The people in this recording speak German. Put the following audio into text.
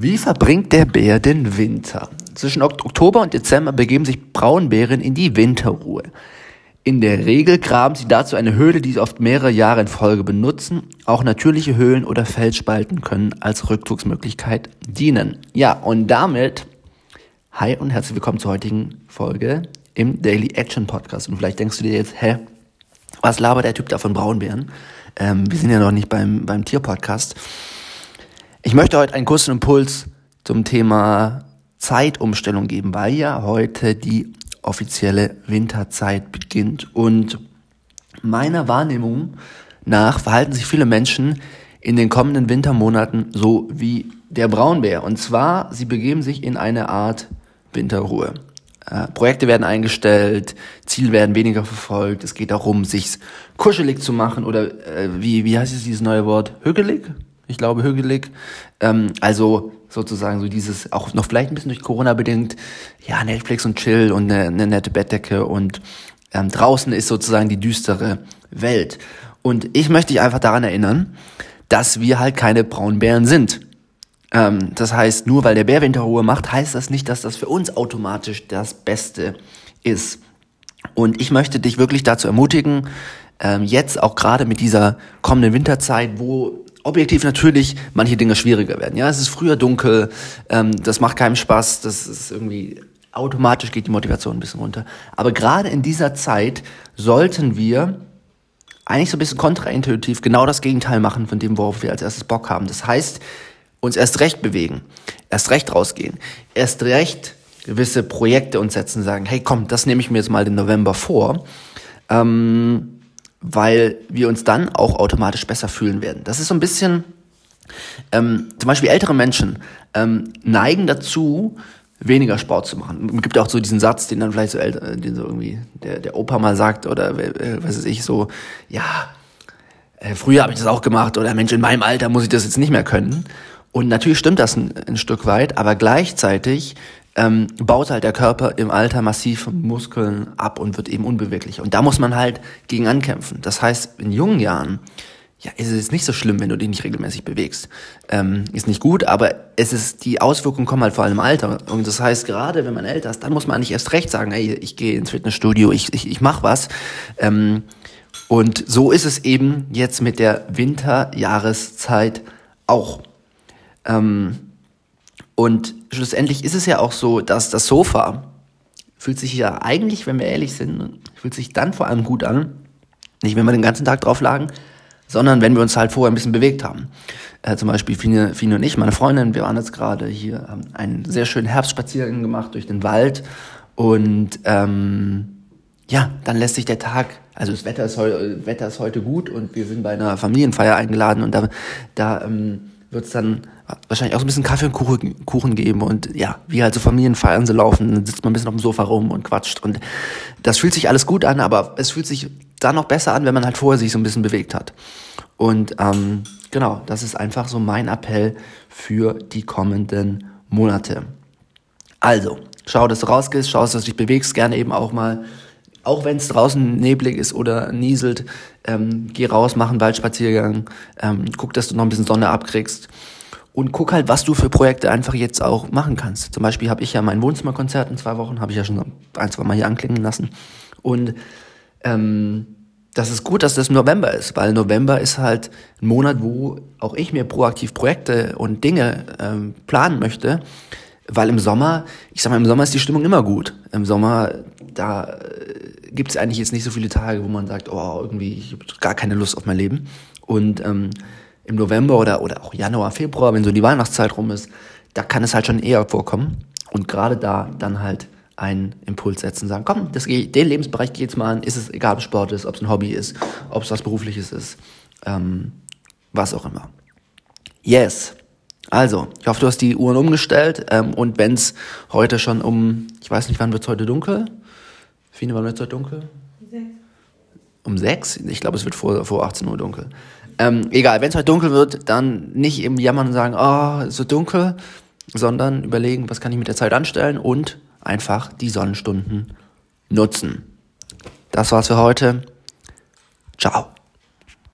Wie verbringt der Bär den Winter? Zwischen Oktober und Dezember begeben sich Braunbären in die Winterruhe. In der Regel graben sie dazu eine Höhle, die sie oft mehrere Jahre in Folge benutzen. Auch natürliche Höhlen oder Felsspalten können als Rückzugsmöglichkeit dienen. Ja, und damit hi und herzlich willkommen zur heutigen Folge im Daily Action Podcast. Und vielleicht denkst du dir jetzt, hä, was labert der Typ da von Braunbären? Ähm, wir sind ja noch nicht beim, beim Tierpodcast. Ich möchte heute einen kurzen Impuls zum Thema Zeitumstellung geben, weil ja heute die offizielle Winterzeit beginnt. Und meiner Wahrnehmung nach verhalten sich viele Menschen in den kommenden Wintermonaten so wie der Braunbär. Und zwar, sie begeben sich in eine Art Winterruhe. Äh, Projekte werden eingestellt, Ziele werden weniger verfolgt. Es geht darum, sich kuschelig zu machen oder äh, wie, wie heißt es dieses neue Wort? Hügelig? Ich glaube, hügelig. Ähm, also sozusagen so dieses, auch noch vielleicht ein bisschen durch Corona bedingt, ja, Netflix und Chill und eine, eine nette Bettdecke und ähm, draußen ist sozusagen die düstere Welt. Und ich möchte dich einfach daran erinnern, dass wir halt keine Braunbären sind. Ähm, das heißt, nur weil der Bär Winterruhe macht, heißt das nicht, dass das für uns automatisch das Beste ist. Und ich möchte dich wirklich dazu ermutigen, ähm, jetzt auch gerade mit dieser kommenden Winterzeit, wo objektiv natürlich manche Dinge schwieriger werden. Ja, es ist früher dunkel, ähm, das macht keinem Spaß, das ist irgendwie automatisch geht die Motivation ein bisschen runter. Aber gerade in dieser Zeit sollten wir eigentlich so ein bisschen kontraintuitiv genau das Gegenteil machen von dem, worauf wir als erstes Bock haben. Das heißt, uns erst recht bewegen, erst recht rausgehen, erst recht gewisse Projekte uns setzen, sagen, hey komm, das nehme ich mir jetzt mal den November vor. Ähm, weil wir uns dann auch automatisch besser fühlen werden. Das ist so ein bisschen, ähm, zum Beispiel ältere Menschen ähm, neigen dazu, weniger Sport zu machen. Es gibt auch so diesen Satz, den dann vielleicht so älter, den so irgendwie der, der Opa mal sagt oder äh, was weiß ich, so, ja, äh, früher habe ich das auch gemacht oder Mensch, in meinem Alter muss ich das jetzt nicht mehr können. Und natürlich stimmt das ein, ein Stück weit, aber gleichzeitig ähm, baut halt der Körper im Alter massiv Muskeln ab und wird eben unbeweglich. Und da muss man halt gegen ankämpfen. Das heißt, in jungen Jahren, ja, ist es nicht so schlimm, wenn du dich nicht regelmäßig bewegst. Ähm, ist nicht gut, aber es ist, die Auswirkungen kommen halt vor allem im Alter. Und das heißt, gerade wenn man älter ist, dann muss man eigentlich erst recht sagen, ey, ich gehe ins Fitnessstudio, ich, ich, ich mach was. Ähm, und so ist es eben jetzt mit der Winterjahreszeit auch. Ähm, und schlussendlich ist es ja auch so, dass das Sofa fühlt sich ja eigentlich, wenn wir ehrlich sind, fühlt sich dann vor allem gut an. Nicht, wenn wir den ganzen Tag drauf lagen, sondern wenn wir uns halt vorher ein bisschen bewegt haben. Äh, zum Beispiel Fine, Fine und ich, meine Freundin, wir waren jetzt gerade hier, haben einen sehr schönen Herbstspaziergang gemacht durch den Wald und ähm, ja, dann lässt sich der Tag, also das Wetter ist, heu, Wetter ist heute gut und wir sind bei einer Familienfeier eingeladen und da, da ähm, wird es dann wahrscheinlich auch so ein bisschen Kaffee und Kuchen, Kuchen geben und ja, wie halt so Familienfeiern so laufen, dann sitzt man ein bisschen auf dem Sofa rum und quatscht und das fühlt sich alles gut an, aber es fühlt sich dann noch besser an, wenn man halt vorher sich so ein bisschen bewegt hat. Und ähm, genau, das ist einfach so mein Appell für die kommenden Monate. Also, schau, dass du rausgehst, schau, dass du dich bewegst, gerne eben auch mal auch wenn es draußen neblig ist oder nieselt, ähm, geh raus, mach einen Waldspaziergang, ähm, guck, dass du noch ein bisschen Sonne abkriegst und guck halt, was du für Projekte einfach jetzt auch machen kannst. Zum Beispiel habe ich ja mein Wohnzimmerkonzert in zwei Wochen, habe ich ja schon ein, zwei Mal hier anklingen lassen und ähm, das ist gut, dass das November ist, weil November ist halt ein Monat, wo auch ich mir proaktiv Projekte und Dinge ähm, planen möchte, weil im Sommer, ich sag mal, im Sommer ist die Stimmung immer gut. Im Sommer, da gibt es eigentlich jetzt nicht so viele Tage, wo man sagt, oh, irgendwie, ich habe gar keine Lust auf mein Leben. Und ähm, im November oder, oder auch Januar, Februar, wenn so die Weihnachtszeit rum ist, da kann es halt schon eher vorkommen. Und gerade da dann halt einen Impuls setzen, sagen, komm, das, den Lebensbereich geht jetzt mal an, ist es egal, ob es Sport ist, ob es ein Hobby ist, ob es was Berufliches ist, ähm, was auch immer. Yes. Also, ich hoffe, du hast die Uhren umgestellt ähm, und wenn es heute schon um, ich weiß nicht, wann wird es heute dunkel? Fine, wann wird es heute dunkel? Sechs. Um sechs? Ich glaube, es wird vor, vor 18 Uhr dunkel. Ähm, egal, wenn es heute dunkel wird, dann nicht eben jammern und sagen, oh, es wird dunkel, sondern überlegen, was kann ich mit der Zeit anstellen und einfach die Sonnenstunden nutzen. Das war's für heute. Ciao.